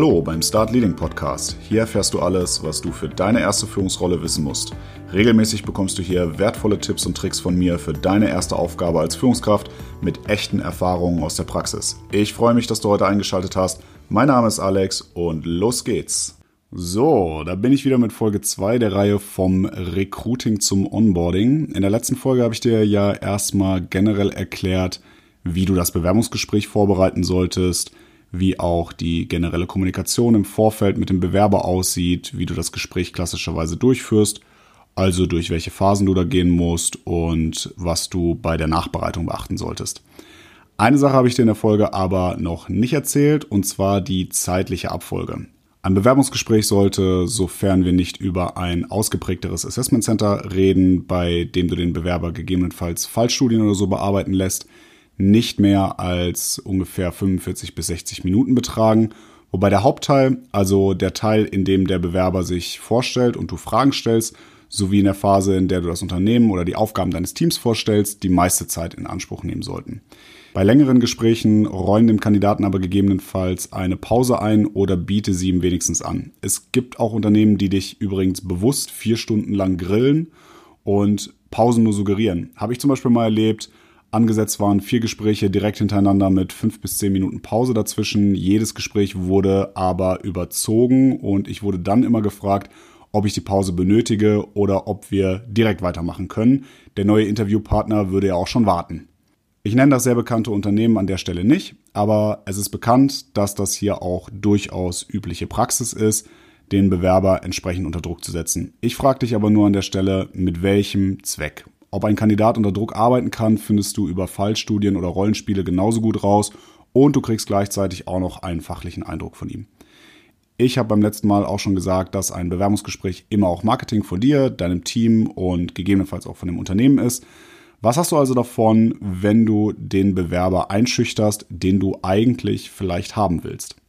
Hallo beim Start Leading Podcast. Hier erfährst du alles, was du für deine erste Führungsrolle wissen musst. Regelmäßig bekommst du hier wertvolle Tipps und Tricks von mir für deine erste Aufgabe als Führungskraft mit echten Erfahrungen aus der Praxis. Ich freue mich, dass du heute eingeschaltet hast. Mein Name ist Alex und los geht's. So, da bin ich wieder mit Folge 2 der Reihe vom Recruiting zum Onboarding. In der letzten Folge habe ich dir ja erstmal generell erklärt, wie du das Bewerbungsgespräch vorbereiten solltest, wie auch die generelle Kommunikation im Vorfeld mit dem Bewerber aussieht, wie du das Gespräch klassischerweise durchführst, also durch welche Phasen du da gehen musst und was du bei der Nachbereitung beachten solltest. Eine Sache habe ich dir in der Folge aber noch nicht erzählt, und zwar die zeitliche Abfolge. Ein Bewerbungsgespräch sollte, sofern wir nicht über ein ausgeprägteres Assessment Center reden, bei dem du den Bewerber gegebenenfalls Fallstudien oder so bearbeiten lässt, nicht mehr als ungefähr 45 bis 60 Minuten betragen. Wobei der Hauptteil, also der Teil, in dem der Bewerber sich vorstellt und du Fragen stellst, sowie in der Phase, in der du das Unternehmen oder die Aufgaben deines Teams vorstellst, die meiste Zeit in Anspruch nehmen sollten. Bei längeren Gesprächen räumen dem Kandidaten aber gegebenenfalls eine Pause ein oder biete sie ihm wenigstens an. Es gibt auch Unternehmen, die dich übrigens bewusst vier Stunden lang grillen und Pausen nur suggerieren. Habe ich zum Beispiel mal erlebt, Angesetzt waren vier Gespräche direkt hintereinander mit fünf bis zehn Minuten Pause dazwischen. Jedes Gespräch wurde aber überzogen und ich wurde dann immer gefragt, ob ich die Pause benötige oder ob wir direkt weitermachen können. Der neue Interviewpartner würde ja auch schon warten. Ich nenne das sehr bekannte Unternehmen an der Stelle nicht, aber es ist bekannt, dass das hier auch durchaus übliche Praxis ist, den Bewerber entsprechend unter Druck zu setzen. Ich frage dich aber nur an der Stelle, mit welchem Zweck? Ob ein Kandidat unter Druck arbeiten kann, findest du über Fallstudien oder Rollenspiele genauso gut raus und du kriegst gleichzeitig auch noch einen fachlichen Eindruck von ihm. Ich habe beim letzten Mal auch schon gesagt, dass ein Bewerbungsgespräch immer auch Marketing von dir, deinem Team und gegebenenfalls auch von dem Unternehmen ist. Was hast du also davon, wenn du den Bewerber einschüchterst, den du eigentlich vielleicht haben willst?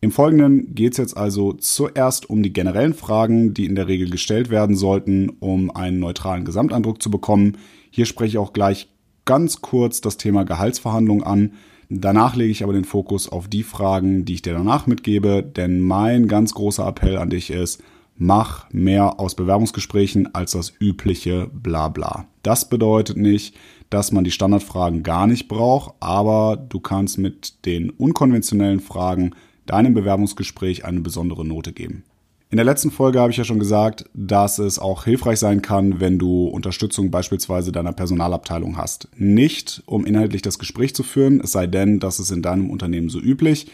Im Folgenden geht es jetzt also zuerst um die generellen Fragen, die in der Regel gestellt werden sollten, um einen neutralen Gesamteindruck zu bekommen. Hier spreche ich auch gleich ganz kurz das Thema Gehaltsverhandlung an. Danach lege ich aber den Fokus auf die Fragen, die ich dir danach mitgebe, denn mein ganz großer Appell an dich ist, mach mehr aus Bewerbungsgesprächen als das übliche Blabla. Das bedeutet nicht, dass man die Standardfragen gar nicht braucht, aber du kannst mit den unkonventionellen Fragen deinem Bewerbungsgespräch eine besondere Note geben. In der letzten Folge habe ich ja schon gesagt, dass es auch hilfreich sein kann, wenn du Unterstützung beispielsweise deiner Personalabteilung hast. Nicht, um inhaltlich das Gespräch zu führen, es sei denn, das ist in deinem Unternehmen so üblich,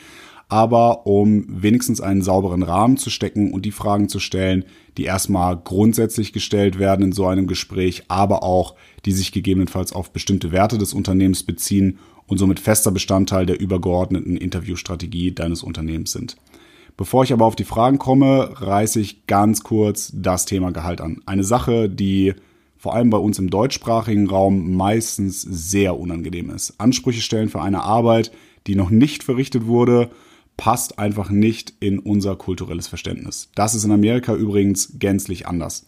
aber um wenigstens einen sauberen Rahmen zu stecken und die Fragen zu stellen, die erstmal grundsätzlich gestellt werden in so einem Gespräch, aber auch die sich gegebenenfalls auf bestimmte Werte des Unternehmens beziehen und somit fester Bestandteil der übergeordneten Interviewstrategie deines Unternehmens sind. Bevor ich aber auf die Fragen komme, reiße ich ganz kurz das Thema Gehalt an. Eine Sache, die vor allem bei uns im deutschsprachigen Raum meistens sehr unangenehm ist. Ansprüche stellen für eine Arbeit, die noch nicht verrichtet wurde, passt einfach nicht in unser kulturelles Verständnis. Das ist in Amerika übrigens gänzlich anders.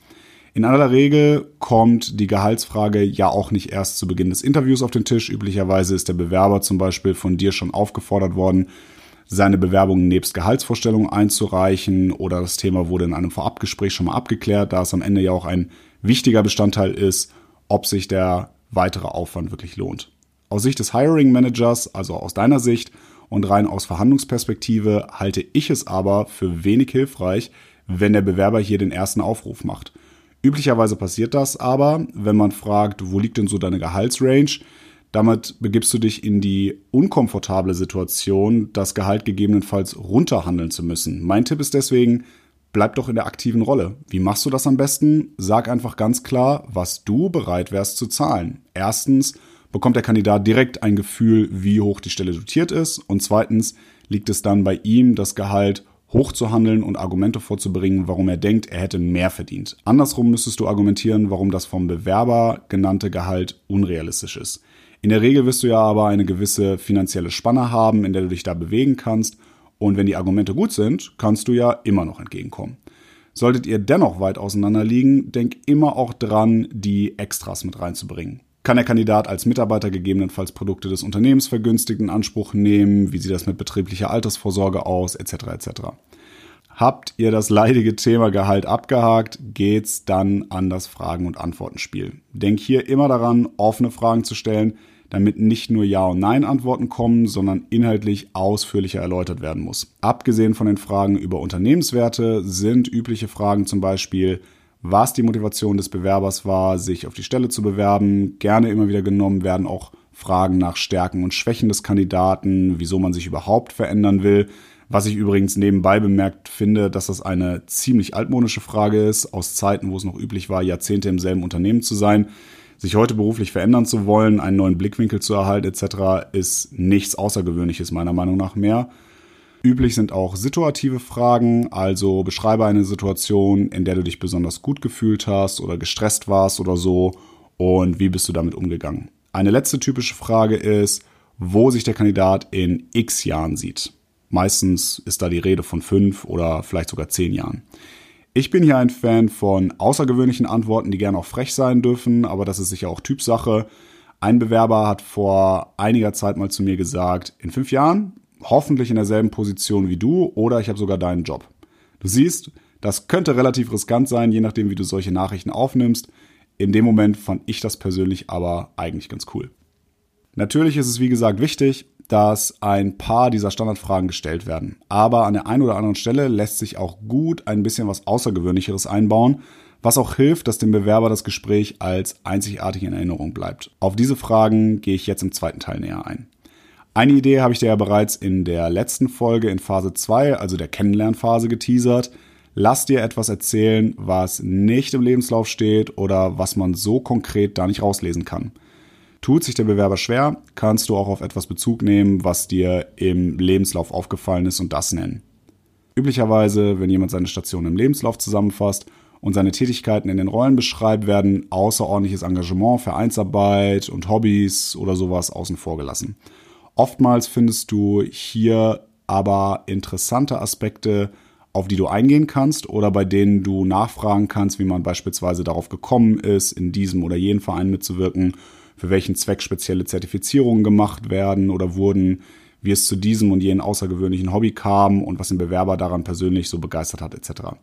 In aller Regel kommt die Gehaltsfrage ja auch nicht erst zu Beginn des Interviews auf den Tisch. Üblicherweise ist der Bewerber zum Beispiel von dir schon aufgefordert worden, seine Bewerbung nebst Gehaltsvorstellungen einzureichen oder das Thema wurde in einem Vorabgespräch schon mal abgeklärt, da es am Ende ja auch ein wichtiger Bestandteil ist, ob sich der weitere Aufwand wirklich lohnt. Aus Sicht des Hiring Managers, also aus deiner Sicht und rein aus Verhandlungsperspektive, halte ich es aber für wenig hilfreich, wenn der Bewerber hier den ersten Aufruf macht. Üblicherweise passiert das aber, wenn man fragt, wo liegt denn so deine Gehaltsrange? Damit begibst du dich in die unkomfortable Situation, das Gehalt gegebenenfalls runterhandeln zu müssen. Mein Tipp ist deswegen, bleib doch in der aktiven Rolle. Wie machst du das am besten? Sag einfach ganz klar, was du bereit wärst zu zahlen. Erstens bekommt der Kandidat direkt ein Gefühl, wie hoch die Stelle dotiert ist. Und zweitens liegt es dann bei ihm, das Gehalt hochzuhandeln und Argumente vorzubringen, warum er denkt, er hätte mehr verdient. Andersrum müsstest du argumentieren, warum das vom Bewerber genannte Gehalt unrealistisch ist. In der Regel wirst du ja aber eine gewisse finanzielle Spanne haben, in der du dich da bewegen kannst. Und wenn die Argumente gut sind, kannst du ja immer noch entgegenkommen. Solltet ihr dennoch weit auseinander liegen, denk immer auch dran, die Extras mit reinzubringen. Kann der Kandidat als Mitarbeiter gegebenenfalls Produkte des Unternehmens vergünstigt in Anspruch nehmen? Wie sieht das mit betrieblicher Altersvorsorge aus? Etc. etc. Habt ihr das leidige Thema Gehalt abgehakt, geht's dann an das Fragen- und Antwortenspiel. Denk hier immer daran, offene Fragen zu stellen, damit nicht nur Ja- und Nein-Antworten kommen, sondern inhaltlich ausführlicher erläutert werden muss. Abgesehen von den Fragen über Unternehmenswerte sind übliche Fragen zum Beispiel, was die Motivation des Bewerbers war, sich auf die Stelle zu bewerben. Gerne immer wieder genommen werden auch Fragen nach Stärken und Schwächen des Kandidaten, wieso man sich überhaupt verändern will. Was ich übrigens nebenbei bemerkt finde, dass das eine ziemlich altmodische Frage ist, aus Zeiten, wo es noch üblich war, Jahrzehnte im selben Unternehmen zu sein. Sich heute beruflich verändern zu wollen, einen neuen Blickwinkel zu erhalten etc., ist nichts Außergewöhnliches meiner Meinung nach mehr. Üblich sind auch situative Fragen, also beschreibe eine Situation, in der du dich besonders gut gefühlt hast oder gestresst warst oder so und wie bist du damit umgegangen. Eine letzte typische Frage ist, wo sich der Kandidat in x Jahren sieht. Meistens ist da die Rede von fünf oder vielleicht sogar zehn Jahren. Ich bin hier ein Fan von außergewöhnlichen Antworten, die gerne auch frech sein dürfen, aber das ist sicher auch Typsache. Ein Bewerber hat vor einiger Zeit mal zu mir gesagt, in fünf Jahren hoffentlich in derselben Position wie du oder ich habe sogar deinen Job. Du siehst, das könnte relativ riskant sein, je nachdem, wie du solche Nachrichten aufnimmst. In dem Moment fand ich das persönlich aber eigentlich ganz cool. Natürlich ist es wie gesagt wichtig, dass ein paar dieser Standardfragen gestellt werden. Aber an der einen oder anderen Stelle lässt sich auch gut ein bisschen was Außergewöhnlicheres einbauen, was auch hilft, dass dem Bewerber das Gespräch als einzigartig in Erinnerung bleibt. Auf diese Fragen gehe ich jetzt im zweiten Teil näher ein. Eine Idee habe ich dir ja bereits in der letzten Folge in Phase 2, also der Kennenlernphase, geteasert. Lass dir etwas erzählen, was nicht im Lebenslauf steht oder was man so konkret da nicht rauslesen kann. Tut sich der Bewerber schwer, kannst du auch auf etwas Bezug nehmen, was dir im Lebenslauf aufgefallen ist und das nennen. Üblicherweise, wenn jemand seine Station im Lebenslauf zusammenfasst und seine Tätigkeiten in den Rollen beschreibt, werden außerordentliches Engagement, Vereinsarbeit und Hobbys oder sowas außen vor gelassen. Oftmals findest du hier aber interessante Aspekte, auf die du eingehen kannst oder bei denen du nachfragen kannst, wie man beispielsweise darauf gekommen ist, in diesem oder jenem Verein mitzuwirken für welchen Zweck spezielle Zertifizierungen gemacht werden oder wurden, wie es zu diesem und jenem außergewöhnlichen Hobby kam und was den Bewerber daran persönlich so begeistert hat etc.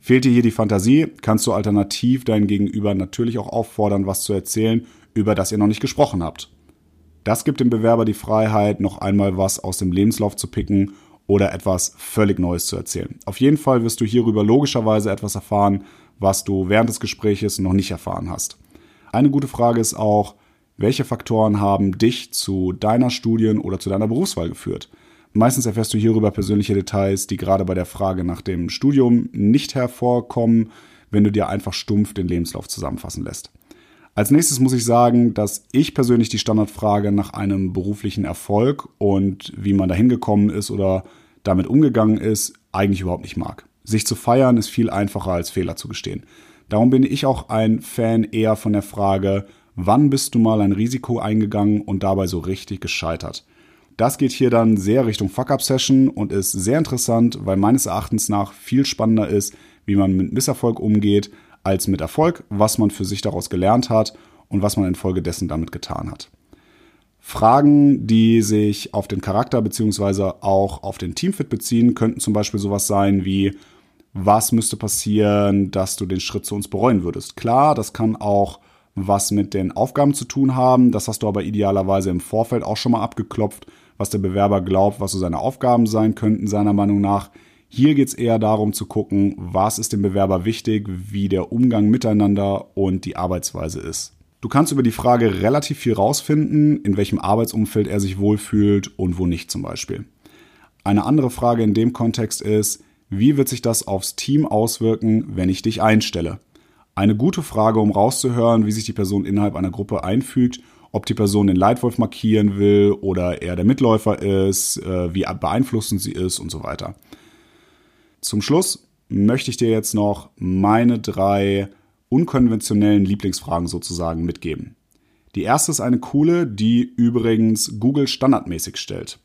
Fehlt dir hier die Fantasie, kannst du alternativ dein Gegenüber natürlich auch auffordern, was zu erzählen, über das ihr noch nicht gesprochen habt. Das gibt dem Bewerber die Freiheit, noch einmal was aus dem Lebenslauf zu picken oder etwas völlig Neues zu erzählen. Auf jeden Fall wirst du hierüber logischerweise etwas erfahren, was du während des Gespräches noch nicht erfahren hast. Eine gute Frage ist auch, welche Faktoren haben dich zu deiner Studien- oder zu deiner Berufswahl geführt? Meistens erfährst du hierüber persönliche Details, die gerade bei der Frage nach dem Studium nicht hervorkommen, wenn du dir einfach stumpf den Lebenslauf zusammenfassen lässt. Als nächstes muss ich sagen, dass ich persönlich die Standardfrage nach einem beruflichen Erfolg und wie man dahin gekommen ist oder damit umgegangen ist, eigentlich überhaupt nicht mag. Sich zu feiern ist viel einfacher als Fehler zu gestehen. Darum bin ich auch ein Fan eher von der Frage, Wann bist du mal ein Risiko eingegangen und dabei so richtig gescheitert? Das geht hier dann sehr Richtung Fuck-Up-Session und ist sehr interessant, weil meines Erachtens nach viel spannender ist, wie man mit Misserfolg umgeht, als mit Erfolg, was man für sich daraus gelernt hat und was man infolgedessen damit getan hat. Fragen, die sich auf den Charakter beziehungsweise auch auf den Teamfit beziehen, könnten zum Beispiel sowas sein wie, was müsste passieren, dass du den Schritt zu uns bereuen würdest? Klar, das kann auch was mit den Aufgaben zu tun haben. Das hast du aber idealerweise im Vorfeld auch schon mal abgeklopft, was der Bewerber glaubt, was so seine Aufgaben sein könnten, seiner Meinung nach. Hier geht es eher darum zu gucken, was ist dem Bewerber wichtig, wie der Umgang miteinander und die Arbeitsweise ist. Du kannst über die Frage relativ viel rausfinden, in welchem Arbeitsumfeld er sich wohlfühlt und wo nicht zum Beispiel. Eine andere Frage in dem Kontext ist, wie wird sich das aufs Team auswirken, wenn ich dich einstelle? Eine gute Frage, um rauszuhören, wie sich die Person innerhalb einer Gruppe einfügt, ob die Person den Leitwolf markieren will oder er der Mitläufer ist, äh, wie beeinflussend sie ist und so weiter. Zum Schluss möchte ich dir jetzt noch meine drei unkonventionellen Lieblingsfragen sozusagen mitgeben. Die erste ist eine coole, die übrigens Google standardmäßig stellt.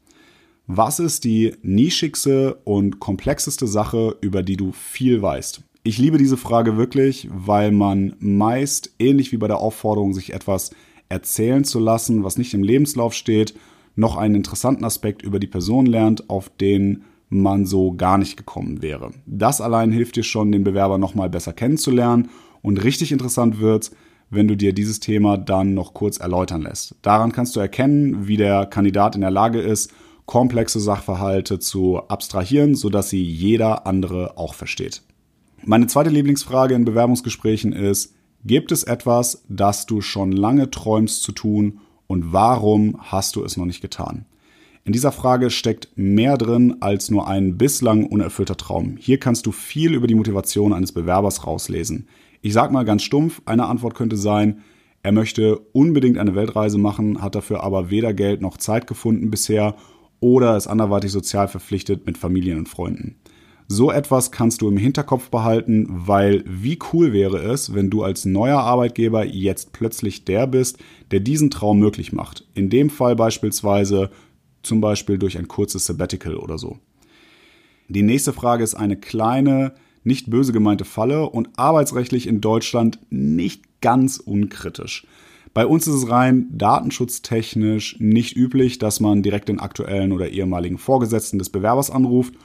Was ist die nischigste und komplexeste Sache, über die du viel weißt? Ich liebe diese Frage wirklich, weil man meist, ähnlich wie bei der Aufforderung, sich etwas erzählen zu lassen, was nicht im Lebenslauf steht, noch einen interessanten Aspekt über die Person lernt, auf den man so gar nicht gekommen wäre. Das allein hilft dir schon, den Bewerber nochmal besser kennenzulernen und richtig interessant wird, wenn du dir dieses Thema dann noch kurz erläutern lässt. Daran kannst du erkennen, wie der Kandidat in der Lage ist, komplexe Sachverhalte zu abstrahieren, sodass sie jeder andere auch versteht. Meine zweite Lieblingsfrage in Bewerbungsgesprächen ist, gibt es etwas, das du schon lange träumst zu tun und warum hast du es noch nicht getan? In dieser Frage steckt mehr drin als nur ein bislang unerfüllter Traum. Hier kannst du viel über die Motivation eines Bewerbers rauslesen. Ich sag mal ganz stumpf, eine Antwort könnte sein, er möchte unbedingt eine Weltreise machen, hat dafür aber weder Geld noch Zeit gefunden bisher oder ist anderweitig sozial verpflichtet mit Familien und Freunden. So etwas kannst du im Hinterkopf behalten, weil wie cool wäre es, wenn du als neuer Arbeitgeber jetzt plötzlich der bist, der diesen Traum möglich macht. In dem Fall beispielsweise zum Beispiel durch ein kurzes Sabbatical oder so. Die nächste Frage ist eine kleine, nicht böse gemeinte Falle und arbeitsrechtlich in Deutschland nicht ganz unkritisch. Bei uns ist es rein datenschutztechnisch nicht üblich, dass man direkt den aktuellen oder ehemaligen Vorgesetzten des Bewerbers anruft,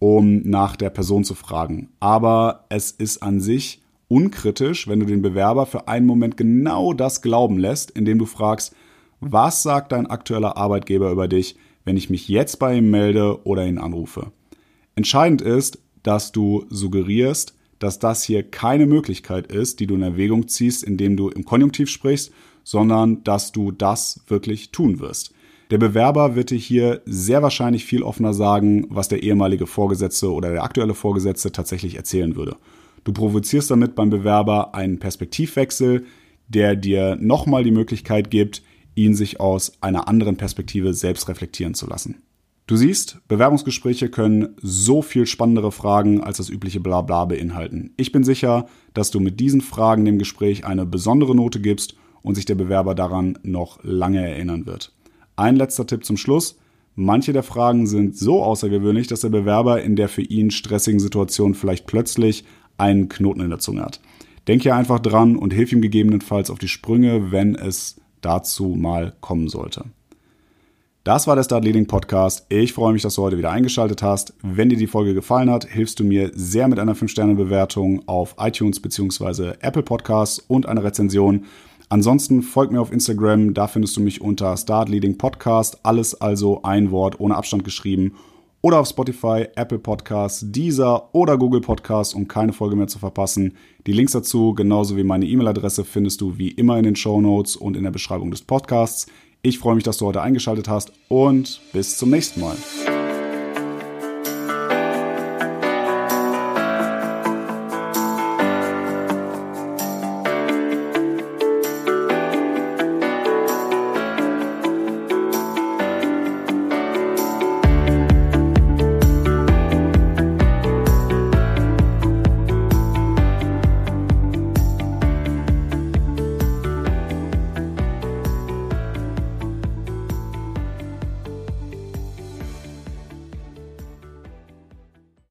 um nach der Person zu fragen. Aber es ist an sich unkritisch, wenn du den Bewerber für einen Moment genau das glauben lässt, indem du fragst, was sagt dein aktueller Arbeitgeber über dich, wenn ich mich jetzt bei ihm melde oder ihn anrufe? Entscheidend ist, dass du suggerierst, dass das hier keine Möglichkeit ist, die du in Erwägung ziehst, indem du im Konjunktiv sprichst, sondern dass du das wirklich tun wirst. Der Bewerber wird dir hier sehr wahrscheinlich viel offener sagen, was der ehemalige Vorgesetzte oder der aktuelle Vorgesetzte tatsächlich erzählen würde. Du provozierst damit beim Bewerber einen Perspektivwechsel, der dir nochmal die Möglichkeit gibt, ihn sich aus einer anderen Perspektive selbst reflektieren zu lassen. Du siehst, Bewerbungsgespräche können so viel spannendere Fragen als das übliche Blabla beinhalten. Ich bin sicher, dass du mit diesen Fragen dem Gespräch eine besondere Note gibst und sich der Bewerber daran noch lange erinnern wird. Ein letzter Tipp zum Schluss. Manche der Fragen sind so außergewöhnlich, dass der Bewerber in der für ihn stressigen Situation vielleicht plötzlich einen Knoten in der Zunge hat. Denk hier einfach dran und hilf ihm gegebenenfalls auf die Sprünge, wenn es dazu mal kommen sollte. Das war der Start Leading Podcast. Ich freue mich, dass du heute wieder eingeschaltet hast. Wenn dir die Folge gefallen hat, hilfst du mir sehr mit einer 5-Sterne-Bewertung auf iTunes bzw. Apple Podcasts und einer Rezension. Ansonsten folg mir auf Instagram, da findest du mich unter Start Leading Podcast, alles also ein Wort ohne Abstand geschrieben. Oder auf Spotify, Apple Podcasts, Deezer oder Google Podcasts, um keine Folge mehr zu verpassen. Die Links dazu, genauso wie meine E-Mail-Adresse, findest du wie immer in den Show Notes und in der Beschreibung des Podcasts. Ich freue mich, dass du heute eingeschaltet hast und bis zum nächsten Mal.